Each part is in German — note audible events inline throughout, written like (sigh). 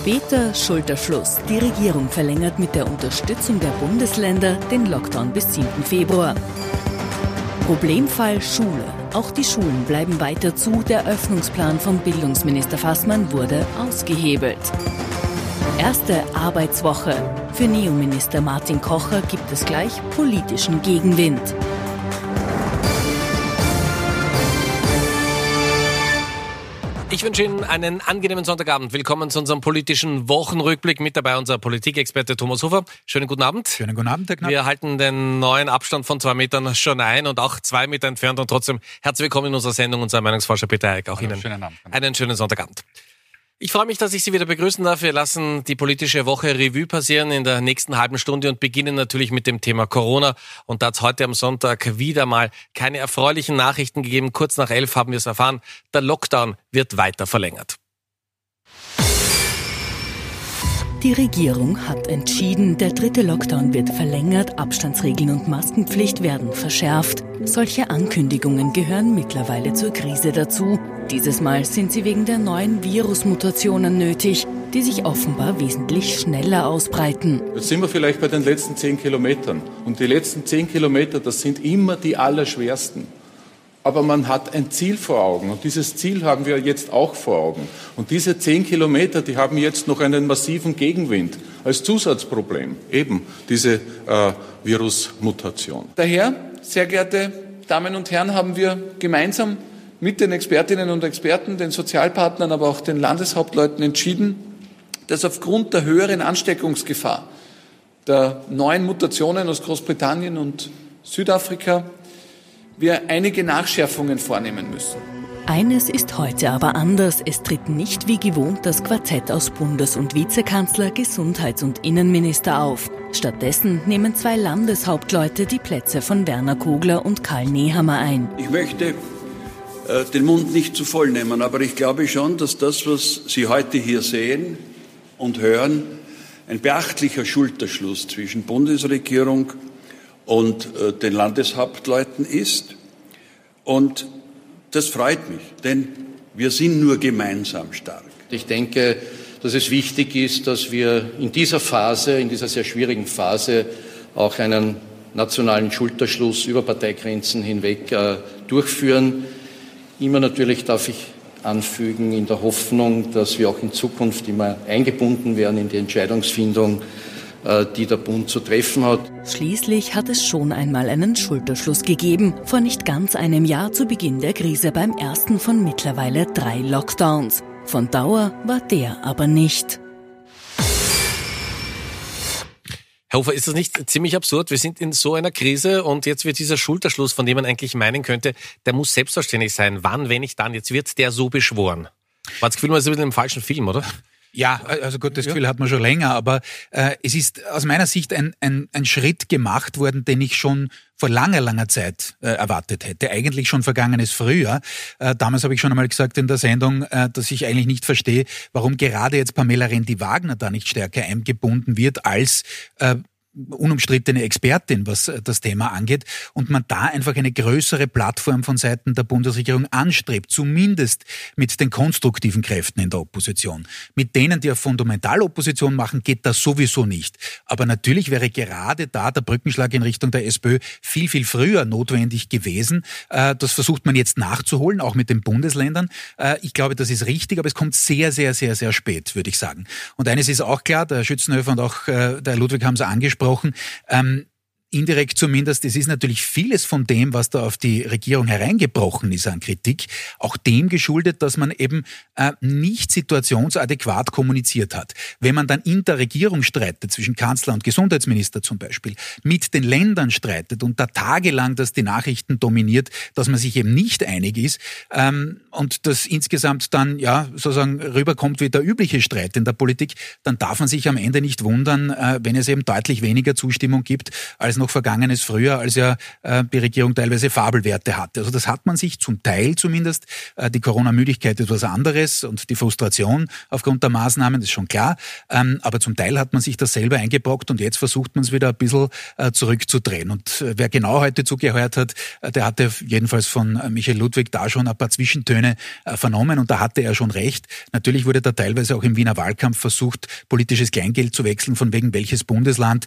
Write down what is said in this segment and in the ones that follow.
später Schulterschluss. Die Regierung verlängert mit der Unterstützung der Bundesländer den Lockdown bis 7. Februar. Problemfall Schule. Auch die Schulen bleiben weiter zu. Der Öffnungsplan von Bildungsminister Fassmann wurde ausgehebelt. Erste Arbeitswoche. Für Neominister Martin Kocher gibt es gleich politischen Gegenwind. Ich wünsche Ihnen einen angenehmen Sonntagabend. Willkommen zu unserem politischen Wochenrückblick. Mit dabei unser Politikexperte Thomas Hofer. Schönen guten Abend. Schönen guten Abend, Herr Knapp. Wir halten den neuen Abstand von zwei Metern schon ein und auch zwei Meter entfernt und trotzdem herzlich willkommen in unserer Sendung, unser Meinungsforscher Peter Eick. Auch Hallo, Ihnen schönen Abend. einen schönen Sonntagabend. Ich freue mich, dass ich Sie wieder begrüßen darf. Wir lassen die politische Woche Revue passieren in der nächsten halben Stunde und beginnen natürlich mit dem Thema Corona. Und da hat es heute am Sonntag wieder mal keine erfreulichen Nachrichten gegeben. Kurz nach elf haben wir es erfahren. Der Lockdown wird weiter verlängert. Die Regierung hat entschieden, der dritte Lockdown wird verlängert, Abstandsregeln und Maskenpflicht werden verschärft. Solche Ankündigungen gehören mittlerweile zur Krise dazu. Dieses Mal sind sie wegen der neuen Virusmutationen nötig, die sich offenbar wesentlich schneller ausbreiten. Jetzt sind wir vielleicht bei den letzten zehn Kilometern. Und die letzten zehn Kilometer, das sind immer die allerschwersten. Aber man hat ein Ziel vor Augen und dieses Ziel haben wir jetzt auch vor Augen. Und diese zehn Kilometer, die haben jetzt noch einen massiven Gegenwind als Zusatzproblem, eben diese äh, Virusmutation. Daher, sehr geehrte Damen und Herren, haben wir gemeinsam mit den Expertinnen und Experten, den Sozialpartnern, aber auch den Landeshauptleuten entschieden, dass aufgrund der höheren Ansteckungsgefahr der neuen Mutationen aus Großbritannien und Südafrika wir einige Nachschärfungen vornehmen müssen. Eines ist heute aber anders. Es tritt nicht wie gewohnt das Quartett aus Bundes- und Vizekanzler, Gesundheits- und Innenminister auf. Stattdessen nehmen zwei Landeshauptleute die Plätze von Werner Kogler und Karl Nehammer ein. Ich möchte äh, den Mund nicht zu voll nehmen, aber ich glaube schon, dass das, was Sie heute hier sehen und hören, ein beachtlicher Schulterschluss zwischen Bundesregierung und äh, den Landeshauptleuten ist. Und das freut mich, denn wir sind nur gemeinsam stark. Ich denke, dass es wichtig ist, dass wir in dieser Phase, in dieser sehr schwierigen Phase, auch einen nationalen Schulterschluss über Parteigrenzen hinweg äh, durchführen. Immer natürlich darf ich anfügen, in der Hoffnung, dass wir auch in Zukunft immer eingebunden werden in die Entscheidungsfindung, die der Bund zu treffen hat. Schließlich hat es schon einmal einen Schulterschluss gegeben, vor nicht ganz einem Jahr zu Beginn der Krise beim ersten von mittlerweile drei Lockdowns. Von Dauer war der aber nicht. Herr Hofer, ist das nicht ziemlich absurd? Wir sind in so einer Krise und jetzt wird dieser Schulterschluss, von dem man eigentlich meinen könnte, der muss selbstverständlich sein. Wann, wenn nicht dann? Jetzt wird der so beschworen. War das Gefühl, man ist ein bisschen im falschen Film, oder? Ja, also gut, das Gefühl hat man schon länger, aber äh, es ist aus meiner Sicht ein, ein, ein Schritt gemacht worden, den ich schon vor langer, langer Zeit äh, erwartet hätte. Eigentlich schon vergangenes Frühjahr. Äh, damals habe ich schon einmal gesagt in der Sendung, äh, dass ich eigentlich nicht verstehe, warum gerade jetzt Pamela Rendi-Wagner da nicht stärker eingebunden wird als äh, unumstrittene Expertin, was äh, das Thema angeht, und man da einfach eine größere Plattform von Seiten der Bundesregierung anstrebt, zumindest mit den konstruktiven Kräften in der Opposition. Mit denen, die auf Fundamentalopposition machen, geht das sowieso nicht. Aber natürlich wäre gerade da der Brückenschlag in Richtung der SPÖ viel, viel früher notwendig gewesen. Äh, das versucht man jetzt nachzuholen, auch mit den Bundesländern. Äh, ich glaube, das ist richtig, aber es kommt sehr, sehr, sehr, sehr spät, würde ich sagen. Und eines ist auch klar, der Schützenhöfer und auch der Ludwig haben es angesprochen, angesprochen. Ähm, indirekt zumindest, es ist natürlich vieles von dem, was da auf die Regierung hereingebrochen ist an Kritik, auch dem geschuldet, dass man eben äh, nicht situationsadäquat kommuniziert hat. Wenn man dann in der Regierung streitet, zwischen Kanzler und Gesundheitsminister zum Beispiel, mit den Ländern streitet und da tagelang das die Nachrichten dominiert, dass man sich eben nicht einig ist ähm, und das insgesamt dann ja sozusagen rüberkommt wie der übliche Streit in der Politik, dann darf man sich am Ende nicht wundern, äh, wenn es eben deutlich weniger Zustimmung gibt als noch vergangenes Frühjahr, als ja äh, die Regierung teilweise Fabelwerte hatte. Also das hat man sich zum Teil zumindest, äh, die Corona-Müdigkeit etwas anderes und die Frustration aufgrund der Maßnahmen, das ist schon klar. Ähm, aber zum Teil hat man sich das selber eingebrockt und jetzt versucht man es wieder ein bisschen äh, zurückzudrehen. Und äh, wer genau heute zugehört hat, äh, der hatte jedenfalls von äh, Michael Ludwig da schon ein paar Zwischentöne vernommen und da hatte er schon recht. Natürlich wurde da teilweise auch im Wiener Wahlkampf versucht, politisches Kleingeld zu wechseln, von wegen welches Bundesland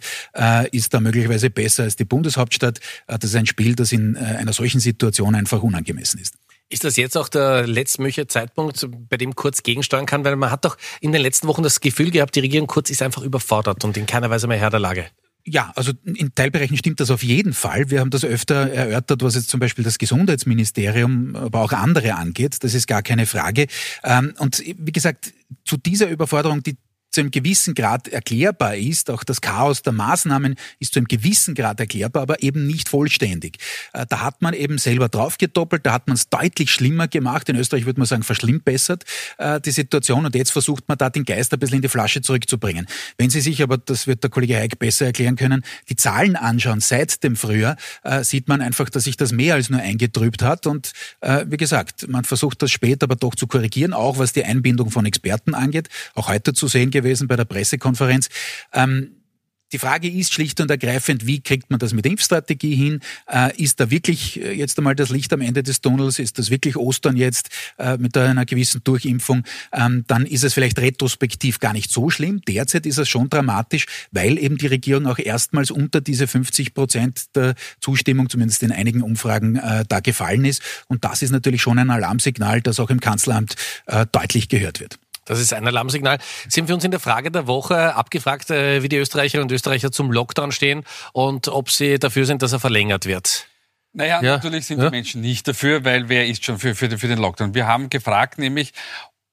ist da möglicherweise besser als die Bundeshauptstadt. Äh, das ist ein Spiel, das in äh, einer solchen Situation einfach unangemessen ist. Ist das jetzt auch der letztmögliche Zeitpunkt, bei dem Kurz gegensteuern kann? Weil man hat doch in den letzten Wochen das Gefühl gehabt, die Regierung Kurz ist einfach überfordert und in keiner Weise mehr Herr der Lage. Ja, also in Teilbereichen stimmt das auf jeden Fall. Wir haben das öfter erörtert, was jetzt zum Beispiel das Gesundheitsministerium, aber auch andere angeht. Das ist gar keine Frage. Ähm, und wie gesagt, zu dieser Überforderung, die zu einem gewissen Grad erklärbar ist. Auch das Chaos der Maßnahmen ist zu einem gewissen Grad erklärbar, aber eben nicht vollständig. Äh, da hat man eben selber draufgedoppelt, da hat man es deutlich schlimmer gemacht. In Österreich würde man sagen, verschlimmbessert äh, die Situation und jetzt versucht man da den Geist ein bisschen in die Flasche zurückzubringen. Wenn Sie sich aber, das wird der Kollege Heik besser erklären können, die Zahlen anschauen seit dem Frühjahr, äh, sieht man einfach, dass sich das mehr als nur eingetrübt hat und wie gesagt, man versucht das später aber doch zu korrigieren, auch was die Einbindung von Experten angeht. Auch heute zu sehen gewesen bei der Pressekonferenz. Ähm, die Frage ist schlicht und ergreifend, wie kriegt man das mit Impfstrategie hin? Äh, ist da wirklich äh, jetzt einmal das Licht am Ende des Tunnels? Ist das wirklich Ostern jetzt äh, mit einer gewissen Durchimpfung? Ähm, dann ist es vielleicht retrospektiv gar nicht so schlimm. Derzeit ist es schon dramatisch, weil eben die Regierung auch erstmals unter diese 50 Prozent der Zustimmung, zumindest in einigen Umfragen, äh, da gefallen ist. Und das ist natürlich schon ein Alarmsignal, das auch im Kanzleramt äh, deutlich gehört wird. Das ist ein Alarmsignal. Sind wir uns in der Frage der Woche abgefragt, äh, wie die Österreicherinnen und Österreicher zum Lockdown stehen und ob sie dafür sind, dass er verlängert wird? Naja, ja. natürlich sind ja. die Menschen nicht dafür, weil wer ist schon für, für, für den Lockdown? Wir haben gefragt, nämlich,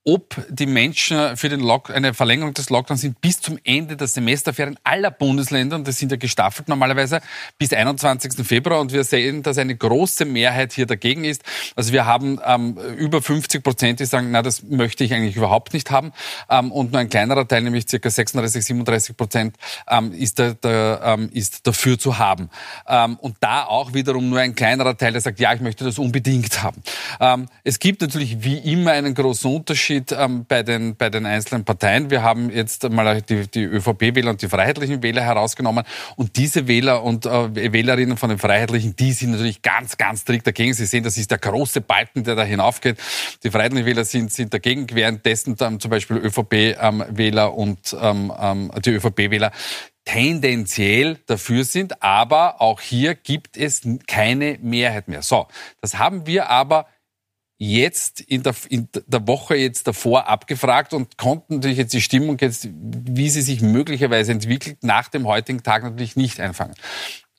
ob die Menschen für den Lock eine Verlängerung des Lockdowns sind bis zum Ende der Semesterferien aller Bundesländer, und das sind ja gestaffelt normalerweise, bis 21. Februar. Und wir sehen, dass eine große Mehrheit hier dagegen ist. Also wir haben ähm, über 50 Prozent, die sagen, na, das möchte ich eigentlich überhaupt nicht haben. Ähm, und nur ein kleinerer Teil, nämlich circa 36, 37 Prozent, ähm, ist, da, da, ähm, ist dafür zu haben. Ähm, und da auch wiederum nur ein kleinerer Teil, der sagt, ja, ich möchte das unbedingt haben. Ähm, es gibt natürlich wie immer einen großen Unterschied Unterschied ähm, bei, den, bei den einzelnen Parteien. Wir haben jetzt mal die, die ÖVP-Wähler und die freiheitlichen Wähler herausgenommen. Und diese Wähler und äh, Wählerinnen von den Freiheitlichen, die sind natürlich ganz, ganz strikt dagegen. Sie sehen, das ist der große Balken, der da hinaufgeht. Die Freiheitlichen Wähler sind, sind dagegen, währenddessen ähm, zum Beispiel ÖVP-Wähler ähm, und ähm, ähm die ÖVP-Wähler tendenziell dafür sind, aber auch hier gibt es keine Mehrheit mehr. So, das haben wir aber jetzt in der, in der Woche jetzt davor abgefragt und konnten natürlich jetzt die Stimmung jetzt, wie sie sich möglicherweise entwickelt, nach dem heutigen Tag natürlich nicht einfangen.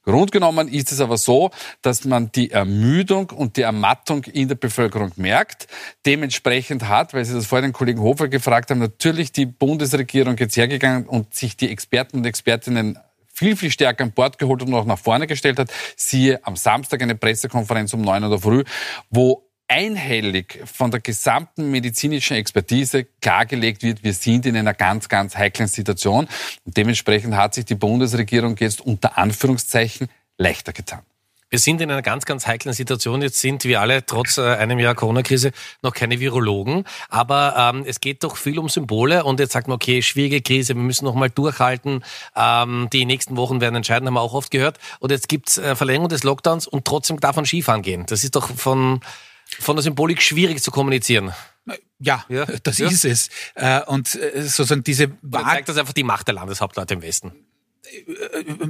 Grundgenommen ist es aber so, dass man die Ermüdung und die Ermattung in der Bevölkerung merkt. Dementsprechend hat, weil Sie das vorhin den Kollegen Hofer gefragt haben, natürlich die Bundesregierung jetzt hergegangen und sich die Experten und Expertinnen viel, viel stärker an Bord geholt und auch nach vorne gestellt hat. Siehe am Samstag eine Pressekonferenz um neun Uhr früh, wo einhellig von der gesamten medizinischen Expertise klargelegt wird, wir sind in einer ganz, ganz heiklen Situation. Und dementsprechend hat sich die Bundesregierung jetzt unter Anführungszeichen leichter getan. Wir sind in einer ganz, ganz heiklen Situation. Jetzt sind wir alle trotz äh, einem Jahr Corona-Krise noch keine Virologen. Aber ähm, es geht doch viel um Symbole. Und jetzt sagt man, okay, schwierige Krise, wir müssen noch mal durchhalten. Ähm, die nächsten Wochen werden entscheidend, haben wir auch oft gehört. Und jetzt gibt's äh, Verlängerung des Lockdowns und trotzdem darf man Skifahren gehen. Das ist doch von von der Symbolik schwierig zu kommunizieren. Ja, ja. das ja. ist es. Äh, und äh, sozusagen diese... Wahl zeigt das einfach die Macht der Landeshauptleute im Westen.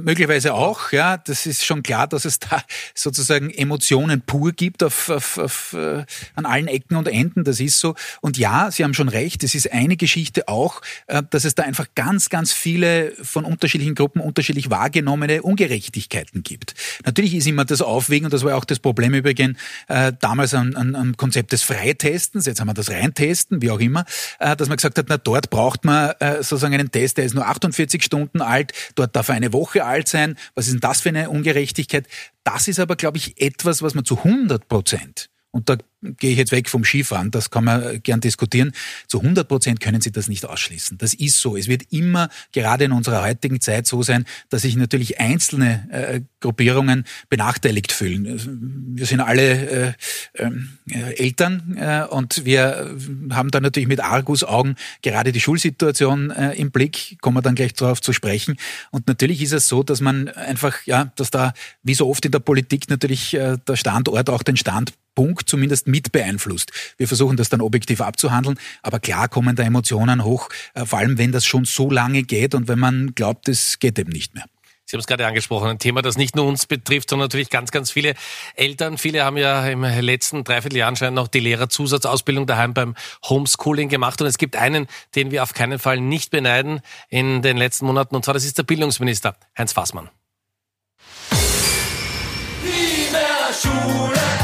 Möglicherweise auch, ja. Das ist schon klar, dass es da sozusagen Emotionen pur gibt auf, auf, auf, äh, an allen Ecken und Enden. Das ist so. Und ja, Sie haben schon recht. Es ist eine Geschichte auch, äh, dass es da einfach ganz, ganz viele von unterschiedlichen Gruppen unterschiedlich wahrgenommene Ungerechtigkeiten gibt. Natürlich ist immer das Aufwägen, und das war auch das Problem übrigens äh, damals am, am, Konzept des Freitestens, jetzt haben wir das Reintesten, wie auch immer, dass man gesagt hat, na dort braucht man sozusagen einen Test, der ist nur 48 Stunden alt, dort darf er eine Woche alt sein. Was ist denn das für eine Ungerechtigkeit? Das ist aber, glaube ich, etwas, was man zu 100 Prozent und da gehe ich jetzt weg vom Skifahren, das kann man gern diskutieren, zu 100 Prozent können Sie das nicht ausschließen. Das ist so. Es wird immer, gerade in unserer heutigen Zeit, so sein, dass sich natürlich einzelne äh, Gruppierungen benachteiligt fühlen. Wir sind alle äh, äh, Eltern äh, und wir haben da natürlich mit Argusaugen gerade die Schulsituation äh, im Blick, kommen wir dann gleich darauf zu sprechen. Und natürlich ist es so, dass man einfach, ja, dass da, wie so oft in der Politik natürlich äh, der Standort auch den Stand Punkt zumindest mit beeinflusst. Wir versuchen das dann objektiv abzuhandeln, aber klar kommen da Emotionen hoch, äh, vor allem wenn das schon so lange geht und wenn man glaubt, es geht eben nicht mehr. Sie haben es gerade angesprochen, ein Thema, das nicht nur uns betrifft, sondern natürlich ganz, ganz viele Eltern. Viele haben ja im letzten Dreivierteljahr anscheinend noch die Lehrerzusatzausbildung daheim beim Homeschooling gemacht. Und es gibt einen, den wir auf keinen Fall nicht beneiden in den letzten Monaten, und zwar das ist der Bildungsminister Heinz Fassmann. Nie mehr Schule.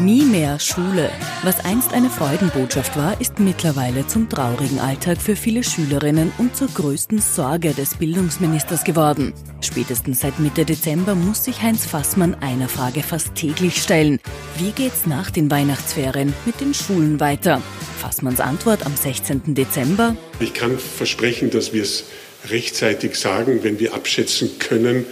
Nie mehr Schule. Was einst eine Freudenbotschaft war, ist mittlerweile zum traurigen Alltag für viele Schülerinnen und zur größten Sorge des Bildungsministers geworden. Spätestens seit Mitte Dezember muss sich Heinz Fassmann einer Frage fast täglich stellen. Wie geht's nach den Weihnachtsferien mit den Schulen weiter? Fassmanns Antwort am 16. Dezember. Ich kann versprechen, dass wir es rechtzeitig sagen, wenn wir abschätzen können,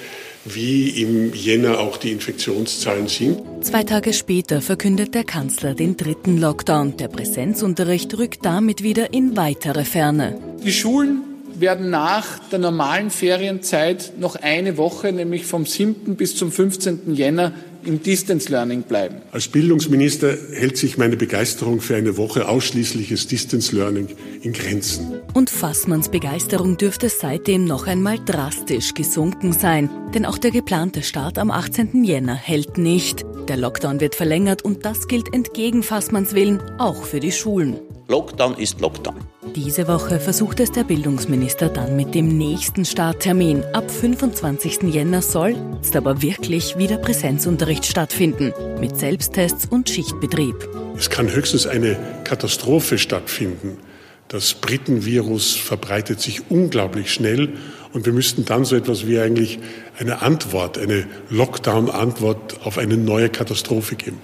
wie im Jänner auch die Infektionszahlen sind. Zwei Tage später verkündet der Kanzler den dritten Lockdown. Der Präsenzunterricht rückt damit wieder in weitere Ferne. Die Schulen werden nach der normalen Ferienzeit noch eine Woche, nämlich vom 7. bis zum 15. Jänner, im Distance Learning bleiben. Als Bildungsminister hält sich meine Begeisterung für eine Woche ausschließliches Distance Learning in Grenzen. Und Fassmanns Begeisterung dürfte seitdem noch einmal drastisch gesunken sein. Denn auch der geplante Start am 18. Jänner hält nicht. Der Lockdown wird verlängert und das gilt entgegen Fassmanns Willen auch für die Schulen. Lockdown ist Lockdown. Diese Woche versucht es der Bildungsminister dann mit dem nächsten Starttermin. Ab 25. Jänner soll jetzt aber wirklich wieder Präsenzunterricht stattfinden. Mit Selbsttests und Schichtbetrieb. Es kann höchstens eine Katastrophe stattfinden. Das Britenvirus verbreitet sich unglaublich schnell und wir müssten dann so etwas wie eigentlich eine Antwort, eine Lockdown-Antwort auf eine neue Katastrophe geben.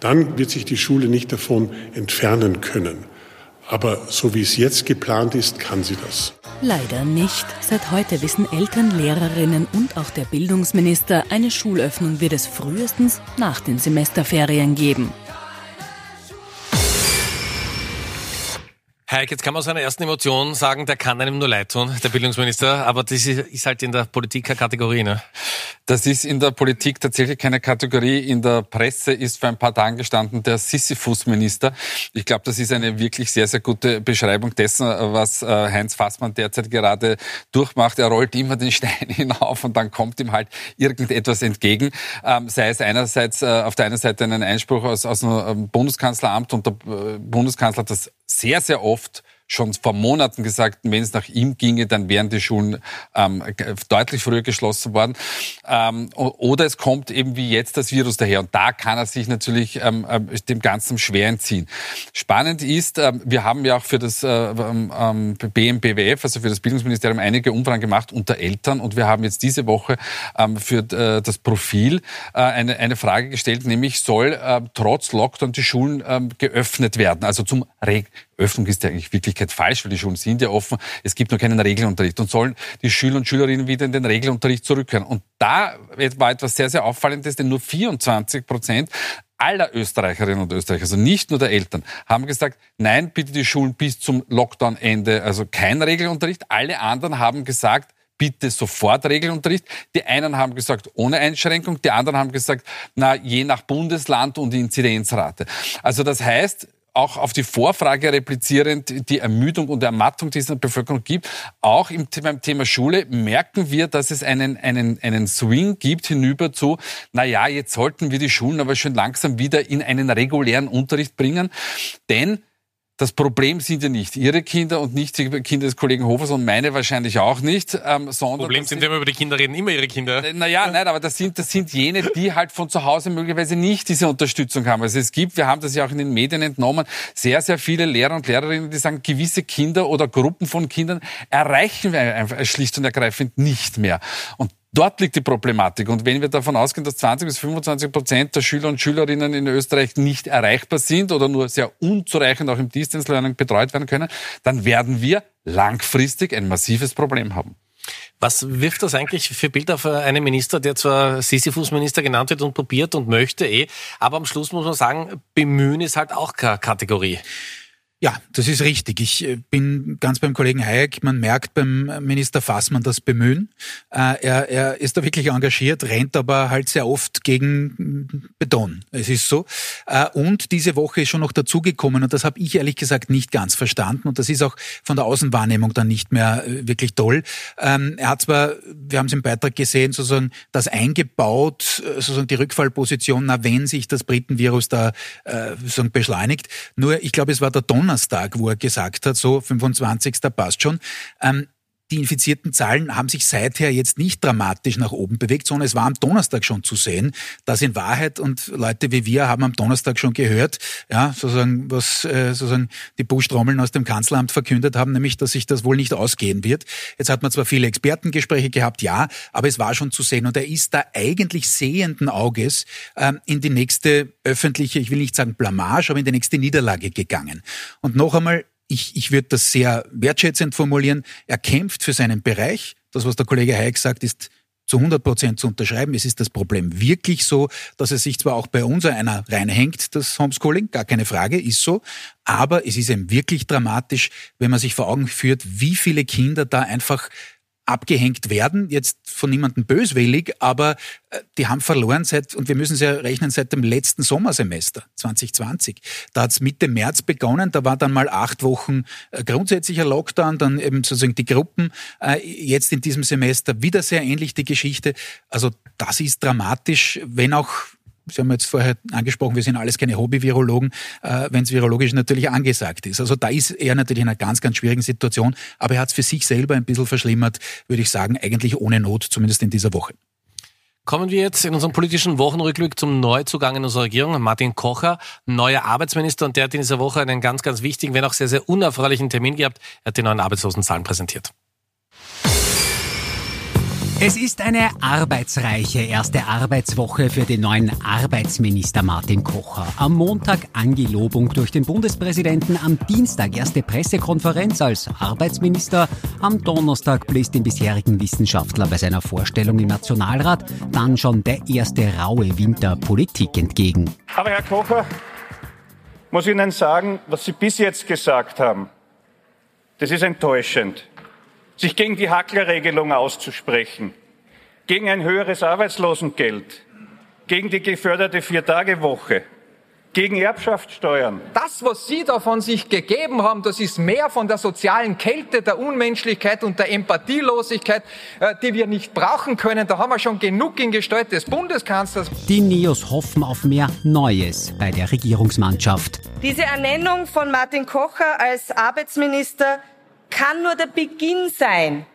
Dann wird sich die Schule nicht davon entfernen können. Aber so wie es jetzt geplant ist, kann sie das. Leider nicht. Seit heute wissen Eltern, Lehrerinnen und auch der Bildungsminister, eine Schulöffnung wird es frühestens nach den Semesterferien geben. Heik, jetzt kann man aus einer ersten Emotion sagen, der kann einem nur leid tun, der Bildungsminister, aber das ist halt in der Politik keine Kategorie, ne? Das ist in der Politik tatsächlich keine Kategorie. In der Presse ist vor ein paar Tagen gestanden der Sisyphus-Minister. Ich glaube, das ist eine wirklich sehr, sehr gute Beschreibung dessen, was äh, Heinz Fassmann derzeit gerade durchmacht. Er rollt immer den Stein (laughs) hinauf und dann kommt ihm halt irgendetwas entgegen. Ähm, sei es einerseits äh, auf der einen Seite einen Einspruch aus, aus dem Bundeskanzleramt und der äh, Bundeskanzler hat das sehr, sehr oft schon vor Monaten gesagt, wenn es nach ihm ginge, dann wären die Schulen ähm, deutlich früher geschlossen worden. Ähm, oder es kommt eben wie jetzt das Virus daher. Und da kann er sich natürlich ähm, äh, dem Ganzen schwer entziehen. Spannend ist, ähm, wir haben ja auch für das äh, ähm, BMBWF, also für das Bildungsministerium, einige Umfragen gemacht unter Eltern. Und wir haben jetzt diese Woche ähm, für äh, das Profil äh, eine, eine Frage gestellt, nämlich soll äh, trotz Lockdown die Schulen ähm, geöffnet werden, also zum Reg Öffnung ist ja eigentlich Wirklichkeit falsch, weil die Schulen sind ja offen. Es gibt nur keinen Regelunterricht und sollen die Schüler und Schülerinnen wieder in den Regelunterricht zurückkehren. Und da war etwas sehr, sehr Auffallendes, denn nur 24 Prozent aller Österreicherinnen und Österreicher, also nicht nur der Eltern, haben gesagt, nein, bitte die Schulen bis zum Lockdown-Ende, also kein Regelunterricht. Alle anderen haben gesagt, bitte sofort Regelunterricht. Die einen haben gesagt, ohne Einschränkung, die anderen haben gesagt, na, je nach Bundesland und Inzidenzrate. Also das heißt, auch auf die Vorfrage replizierend die Ermüdung und Ermattung, die es in der Bevölkerung gibt. Auch im, beim Thema Schule merken wir, dass es einen, einen, einen Swing gibt hinüber zu, na ja, jetzt sollten wir die Schulen aber schon langsam wieder in einen regulären Unterricht bringen. Denn das Problem sind ja nicht Ihre Kinder und nicht die Kinder des Kollegen Hofers und meine wahrscheinlich auch nicht, ähm, sondern... Problem sind, wenn wir über die Kinder reden, immer Ihre Kinder. Naja, nein, aber das sind, das sind jene, die halt von zu Hause möglicherweise nicht diese Unterstützung haben. Also es gibt, wir haben das ja auch in den Medien entnommen, sehr, sehr viele Lehrer und Lehrerinnen, die sagen, gewisse Kinder oder Gruppen von Kindern erreichen wir einfach schlicht und ergreifend nicht mehr. Und Dort liegt die Problematik. Und wenn wir davon ausgehen, dass 20 bis 25 Prozent der Schüler und Schülerinnen in Österreich nicht erreichbar sind oder nur sehr unzureichend auch im Distance Learning betreut werden können, dann werden wir langfristig ein massives Problem haben. Was wirft das eigentlich für Bild auf einen Minister, der zwar Sisyphus-Minister genannt wird und probiert und möchte eh, aber am Schluss muss man sagen, bemühen ist halt auch keine Kategorie. Ja, das ist richtig. Ich äh, bin ganz beim Kollegen Hayek. Man merkt beim Minister Fassmann das Bemühen. Äh, er, er ist da wirklich engagiert, rennt aber halt sehr oft gegen Beton. Es ist so. Äh, und diese Woche ist schon noch dazugekommen und das habe ich ehrlich gesagt nicht ganz verstanden und das ist auch von der Außenwahrnehmung dann nicht mehr wirklich toll. Ähm, er hat zwar, wir haben es im Beitrag gesehen, sozusagen das eingebaut, sozusagen die Rückfallposition, na wenn sich das Britenvirus da sozusagen beschleunigt. Nur ich glaube, es war der Ton Donnerstag, wo er gesagt hat, so 25. passt schon. Ähm, die infizierten Zahlen haben sich seither jetzt nicht dramatisch nach oben bewegt, sondern es war am Donnerstag schon zu sehen, dass in Wahrheit und Leute wie wir haben am Donnerstag schon gehört, ja, sozusagen, was äh, sozusagen die Buschtrommeln aus dem Kanzleramt verkündet haben, nämlich, dass sich das wohl nicht ausgehen wird. Jetzt hat man zwar viele Expertengespräche gehabt, ja, aber es war schon zu sehen und er ist da eigentlich sehenden Auges ähm, in die nächste öffentliche, ich will nicht sagen Blamage, aber in die nächste Niederlage gegangen. Und noch einmal, ich, ich würde das sehr wertschätzend formulieren, er kämpft für seinen Bereich. Das, was der Kollege Hayek sagt, ist zu 100 Prozent zu unterschreiben. Es ist das Problem wirklich so, dass es sich zwar auch bei uns einer reinhängt, das Homeschooling, gar keine Frage, ist so, aber es ist eben wirklich dramatisch, wenn man sich vor Augen führt, wie viele Kinder da einfach abgehängt werden, jetzt von niemandem böswillig, aber äh, die haben verloren seit, und wir müssen es ja rechnen, seit dem letzten Sommersemester 2020. Da hat es Mitte März begonnen, da war dann mal acht Wochen äh, grundsätzlicher Lockdown, dann eben sozusagen die Gruppen. Äh, jetzt in diesem Semester wieder sehr ähnlich die Geschichte. Also das ist dramatisch, wenn auch Sie haben jetzt vorher angesprochen, wir sind alles keine Hobby-Virologen, äh, wenn es virologisch natürlich angesagt ist. Also da ist er natürlich in einer ganz, ganz schwierigen Situation, aber er hat es für sich selber ein bisschen verschlimmert, würde ich sagen, eigentlich ohne Not, zumindest in dieser Woche. Kommen wir jetzt in unserem politischen Wochenrückblick zum Neuzugang in unserer Regierung, Martin Kocher, neuer Arbeitsminister, und der hat in dieser Woche einen ganz, ganz wichtigen, wenn auch sehr, sehr unerfreulichen Termin gehabt. Er hat die neuen Arbeitslosenzahlen präsentiert. Es ist eine arbeitsreiche erste Arbeitswoche für den neuen Arbeitsminister Martin Kocher. Am Montag Angelobung durch den Bundespräsidenten, am Dienstag erste Pressekonferenz als Arbeitsminister, am Donnerstag bläst dem bisherigen Wissenschaftler bei seiner Vorstellung im Nationalrat dann schon der erste raue Winter Politik entgegen. Aber Herr Kocher, muss Ihnen sagen, was Sie bis jetzt gesagt haben, das ist enttäuschend sich gegen die Hacklerregelung auszusprechen, gegen ein höheres Arbeitslosengeld, gegen die geförderte Viertagewoche, gegen Erbschaftssteuern. Das, was Sie da von sich gegeben haben, das ist mehr von der sozialen Kälte, der Unmenschlichkeit und der Empathielosigkeit, äh, die wir nicht brauchen können. Da haben wir schon genug in Gestalt des Bundeskanzlers. Die Neos hoffen auf mehr Neues bei der Regierungsmannschaft. Diese Ernennung von Martin Kocher als Arbeitsminister kann nur der Beginn sein.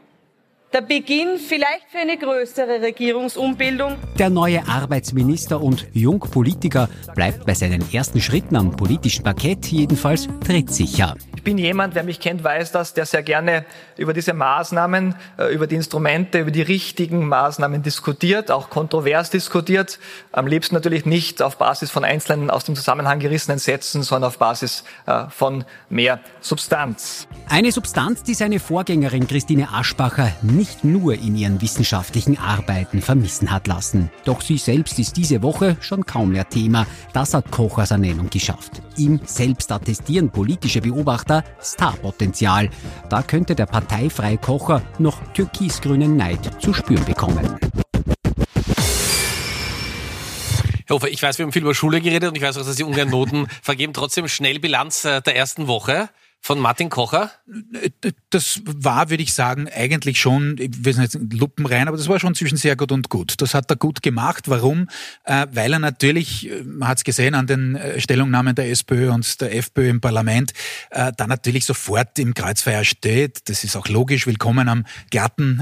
Der Beginn vielleicht für eine größere Regierungsumbildung. Der neue Arbeitsminister und Jungpolitiker bleibt bei seinen ersten Schritten am politischen Parkett jedenfalls trittsicher. Ich bin jemand, wer mich kennt, weiß das, der sehr gerne über diese Maßnahmen, äh, über die Instrumente, über die richtigen Maßnahmen diskutiert, auch kontrovers diskutiert. Am liebsten natürlich nicht auf Basis von einzelnen aus dem Zusammenhang gerissenen Sätzen, sondern auf Basis äh, von mehr Substanz. Eine Substanz, die seine Vorgängerin Christine Aschbacher nicht nur in ihren wissenschaftlichen Arbeiten vermissen hat lassen. Doch sie selbst ist diese Woche schon kaum mehr Thema. Das hat Kochers Ernennung geschafft. Ihm selbst attestieren politische Beobachter Starpotenzial. Da könnte der Parteifreikocher noch türkisgrünen Neid zu spüren bekommen. Herr Hofer, ich weiß, wir haben viel über Schule geredet und ich weiß auch, dass Sie ungern Noten (laughs) vergeben. Trotzdem schnell Bilanz äh, der ersten Woche von Martin Kocher? Das war, würde ich sagen, eigentlich schon, ich weiß nicht, Lupen rein, aber das war schon zwischen sehr gut und gut. Das hat er gut gemacht. Warum? Äh, weil er natürlich, man hat es gesehen an den äh, Stellungnahmen der SPÖ und der FPÖ im Parlament, äh, da natürlich sofort im Kreuzfeuer steht. Das ist auch logisch. Willkommen am glatten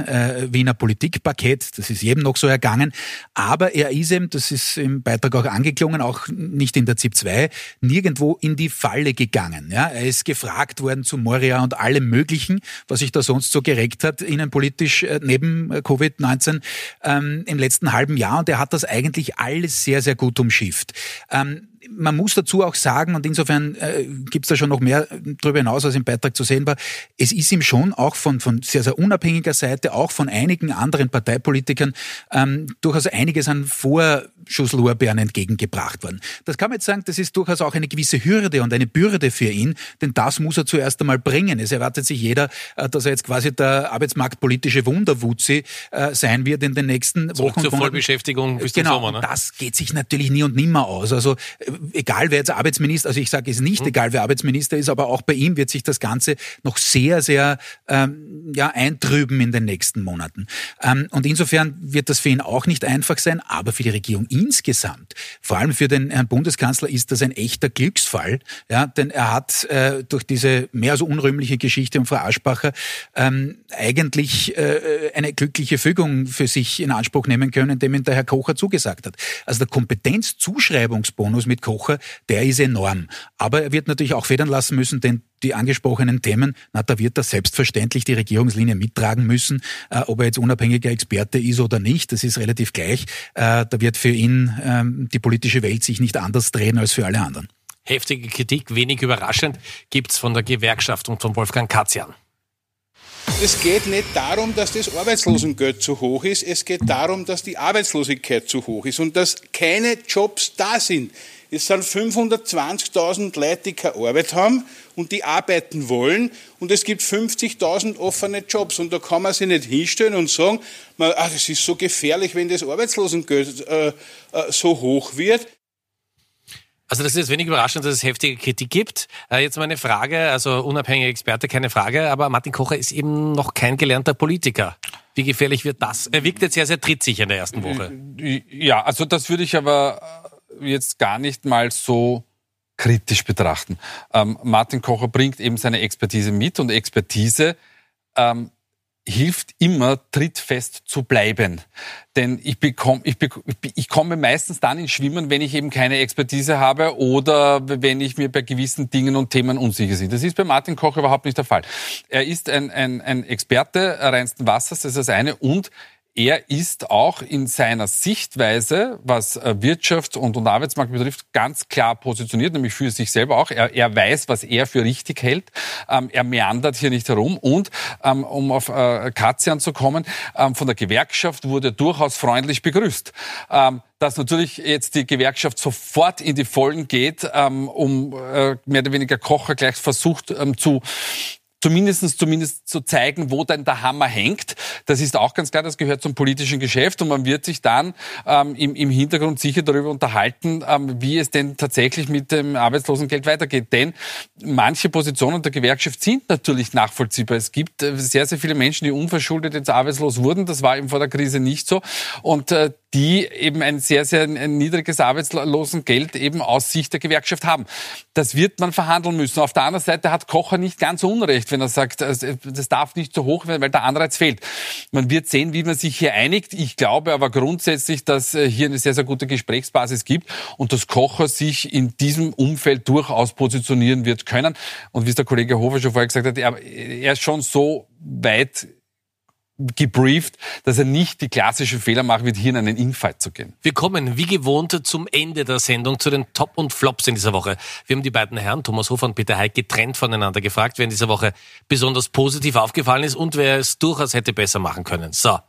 Wiener Politikpaket. Das ist jedem noch so ergangen. Aber er ist eben, das ist im Beitrag auch angeklungen, auch nicht in der ZIP 2, nirgendwo in die Falle gegangen. Ja, er ist gefragt, befragt worden zu Moria und allem Möglichen, was sich da sonst so geregt hat, innenpolitisch äh, neben äh, Covid-19 ähm, im letzten halben Jahr. Und er hat das eigentlich alles sehr, sehr gut umschifft. Ähm, man muss dazu auch sagen, und insofern äh, gibt es da schon noch mehr darüber hinaus, als im Beitrag zu sehen war, es ist ihm schon auch von, von sehr, sehr unabhängiger Seite, auch von einigen anderen Parteipolitikern, ähm, durchaus einiges an Vorschusslorbeeren entgegengebracht worden. Das kann man jetzt sagen, das ist durchaus auch eine gewisse Hürde und eine Bürde für ihn, denn das muss er zuerst einmal bringen. Es erwartet sich jeder, äh, dass er jetzt quasi der arbeitsmarktpolitische Wunderwutzi äh, sein wird in den nächsten Zurück Wochen. zur Vollbeschäftigung bis genau, zum Sommer. Ne? das geht sich natürlich nie und nimmer aus. Also egal wer jetzt Arbeitsminister, also ich sage es nicht, mhm. egal wer Arbeitsminister ist, aber auch bei ihm wird sich das Ganze noch sehr, sehr ähm, ja, eintrüben in den nächsten Monaten. Ähm, und insofern wird das für ihn auch nicht einfach sein, aber für die Regierung insgesamt, vor allem für den Herrn Bundeskanzler, ist das ein echter Glücksfall, ja, denn er hat äh, durch diese mehr so unrühmliche Geschichte um Frau Aschbacher ähm, eigentlich äh, eine glückliche Fügung für sich in Anspruch nehmen können, dem ihn der Herr Kocher zugesagt hat. Also der Kompetenzzuschreibungsbonus mit Kocher, der ist enorm. Aber er wird natürlich auch federn lassen müssen, denn die angesprochenen Themen, na, da wird er selbstverständlich die Regierungslinie mittragen müssen, äh, ob er jetzt unabhängiger Experte ist oder nicht, das ist relativ gleich. Äh, da wird für ihn ähm, die politische Welt sich nicht anders drehen als für alle anderen. Heftige Kritik, wenig überraschend, gibt's von der Gewerkschaft und von Wolfgang Katzian. Es geht nicht darum, dass das Arbeitslosengeld zu hoch ist. Es geht darum, dass die Arbeitslosigkeit zu hoch ist und dass keine Jobs da sind. Es sind 520.000 Leute, die keine Arbeit haben und die arbeiten wollen. Und es gibt 50.000 offene Jobs. Und da kann man sich nicht hinstellen und sagen, man, ach, das ist so gefährlich, wenn das Arbeitslosengeld äh, äh, so hoch wird. Also das ist jetzt wenig überraschend, dass es heftige Kritik gibt. Äh, jetzt meine Frage, also unabhängiger Experte, keine Frage, aber Martin Kocher ist eben noch kein gelernter Politiker. Wie gefährlich wird das? Er wirkt jetzt sehr, sehr trittsicher in der ersten Woche. Ja, also das würde ich aber jetzt gar nicht mal so kritisch betrachten. Ähm, Martin Kocher bringt eben seine Expertise mit und Expertise ähm, hilft immer, trittfest zu bleiben. Denn ich, bekomme, ich, ich komme meistens dann ins Schwimmen, wenn ich eben keine Expertise habe oder wenn ich mir bei gewissen Dingen und Themen unsicher bin. Das ist bei Martin Koch überhaupt nicht der Fall. Er ist ein, ein, ein Experte reinsten Wassers, das ist das eine, und er ist auch in seiner Sichtweise, was äh, Wirtschaft und, und Arbeitsmarkt betrifft, ganz klar positioniert, nämlich für sich selber auch. Er, er weiß, was er für richtig hält. Ähm, er meandert hier nicht herum. Und ähm, um auf äh, Katzian zu kommen, ähm, von der Gewerkschaft wurde durchaus freundlich begrüßt. Ähm, dass natürlich jetzt die Gewerkschaft sofort in die Vollen geht, ähm, um äh, mehr oder weniger Kocher gleich versucht ähm, zu zumindestens zumindest zu zeigen, wo denn der Hammer hängt. Das ist auch ganz klar, das gehört zum politischen Geschäft und man wird sich dann ähm, im, im Hintergrund sicher darüber unterhalten, ähm, wie es denn tatsächlich mit dem Arbeitslosengeld weitergeht. Denn manche Positionen der Gewerkschaft sind natürlich nachvollziehbar. Es gibt äh, sehr, sehr viele Menschen, die unverschuldet jetzt arbeitslos wurden. Das war eben vor der Krise nicht so. Und äh, die eben ein sehr, sehr niedriges Arbeitslosengeld eben aus Sicht der Gewerkschaft haben. Das wird man verhandeln müssen. Auf der anderen Seite hat Kocher nicht ganz unrecht, wenn er sagt, das darf nicht so hoch werden, weil der Anreiz fehlt. Man wird sehen, wie man sich hier einigt. Ich glaube aber grundsätzlich, dass äh, hier eine sehr, sehr gute Gesprächsbasis gibt und dass Kocher sich in diesem Umfeld durchaus positionieren wird können. Und wie es der Kollege Hofer schon vorher gesagt hat, er ist schon so weit gebrieft, dass er nicht die klassischen Fehler macht, wird hier in einen Infight zu gehen. Wir kommen wie gewohnt zum Ende der Sendung, zu den Top und Flops in dieser Woche. Wir haben die beiden Herren, Thomas Hofer und Peter Heik, getrennt voneinander gefragt, wer in dieser Woche besonders positiv aufgefallen ist und wer es durchaus hätte besser machen können. So.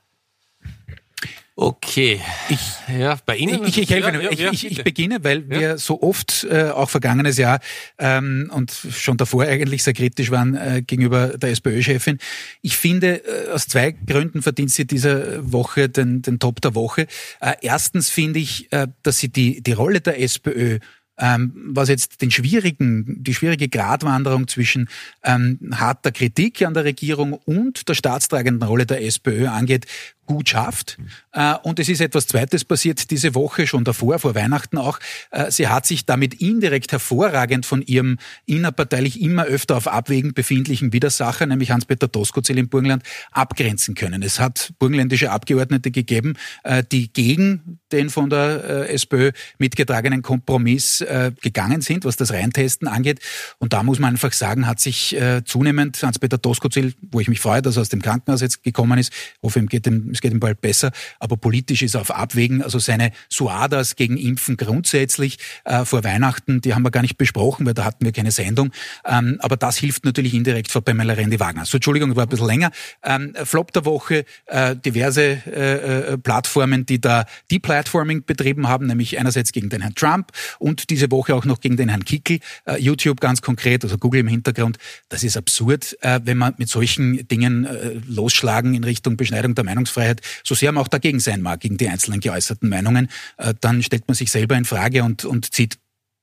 Okay. Ich, ja, bei Ihnen? Ich, ich, helfe, ja, ja, ich, ich, beginne, weil wir so oft, äh, auch vergangenes Jahr ähm, und schon davor eigentlich sehr kritisch waren äh, gegenüber der SPÖ-Chefin. Ich finde, äh, aus zwei Gründen verdient sie dieser Woche den, den Top der Woche. Äh, erstens finde ich, äh, dass sie die, die Rolle der SPÖ ähm, was jetzt den schwierigen, die schwierige Gratwanderung zwischen ähm, harter Kritik an der Regierung und der staatstragenden Rolle der SPÖ angeht, gut schafft. Äh, und es ist etwas Zweites passiert diese Woche, schon davor, vor Weihnachten auch. Äh, sie hat sich damit indirekt hervorragend von ihrem innerparteilich immer öfter auf Abwägen befindlichen Widersacher, nämlich Hans-Peter Doskozil im Burgenland, abgrenzen können. Es hat burgenländische Abgeordnete gegeben, äh, die gegen den von der SPÖ mitgetragenen Kompromiss gegangen sind, was das Reintesten angeht. Und da muss man einfach sagen, hat sich zunehmend Hans-Peter Doskozil, wo ich mich freue, dass er aus dem Krankenhaus jetzt gekommen ist, hoffe, ihm geht ihm, es geht ihm bald besser, aber politisch ist er auf Abwägen, also seine Suadas gegen Impfen grundsätzlich äh, vor Weihnachten, die haben wir gar nicht besprochen, weil da hatten wir keine Sendung. Ähm, aber das hilft natürlich indirekt vor Pamela Rendi-Wagner. So, Entschuldigung, war ein bisschen länger. Ähm, Flop der Woche, äh, diverse äh, äh, Plattformen, die da Deplatforming betrieben haben, nämlich einerseits gegen den Herrn Trump und diese Woche auch noch gegen den Herrn Kickel. Äh, YouTube ganz konkret, also Google im Hintergrund. Das ist absurd, äh, wenn man mit solchen Dingen losschlagen in Richtung Beschneidung der Meinungsfreiheit, so sehr man auch dagegen sein mag, gegen die einzelnen geäußerten Meinungen, äh, dann stellt man sich selber in Frage und, und zieht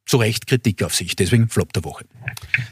zu Recht Kritik auf sich. Deswegen Flop der Woche.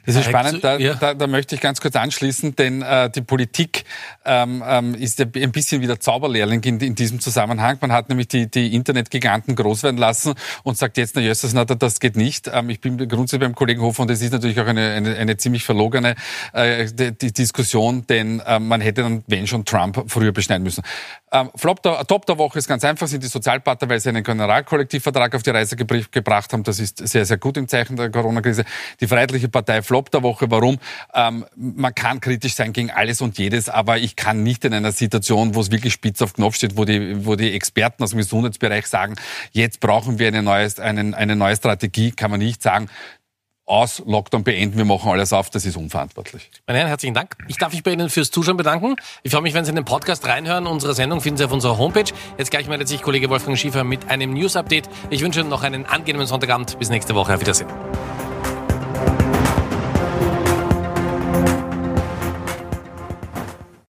Das ist spannend. Da, da, da möchte ich ganz kurz anschließen, denn äh, die Politik ähm, ähm, ist ja ein bisschen wie der Zauberlehrling in, in, diesem Zusammenhang. Man hat nämlich die, die Internetgiganten groß werden lassen und sagt jetzt, na jösses, na, das geht nicht. Ähm, ich bin grundsätzlich beim Kollegen Hofer und das ist natürlich auch eine, eine, eine ziemlich verlogene äh, die, die Diskussion, denn äh, man hätte dann, wenn schon, Trump früher beschneiden müssen. Ähm, Flop der, Top der Woche ist ganz einfach, sind die Sozialpartner, weil sie einen Generalkollektivvertrag auf die Reise gebracht haben. Das ist sehr, sehr gut im Zeichen der Corona-Krise. Die Freiheitliche Partei Flop der Woche. Warum? Ähm, man kann kritisch sein gegen alles und jedes, aber ich kann nicht in einer Situation, wo es wirklich spitz auf Knopf steht, wo die, wo die Experten aus dem Gesundheitsbereich sagen, jetzt brauchen wir eine neue, eine, eine neue Strategie, kann man nicht sagen, aus, Lockdown beenden, wir machen alles auf, das ist unverantwortlich. Meine Herren, herzlichen Dank. Ich darf mich bei Ihnen fürs Zuschauen bedanken. Ich freue mich, wenn Sie in den Podcast reinhören. Unsere Sendung finden Sie auf unserer Homepage. Jetzt gleich meldet sich Kollege Wolfgang Schiefer mit einem News-Update. Ich wünsche Ihnen noch einen angenehmen Sonntagabend. Bis nächste Woche. Auf Wiedersehen.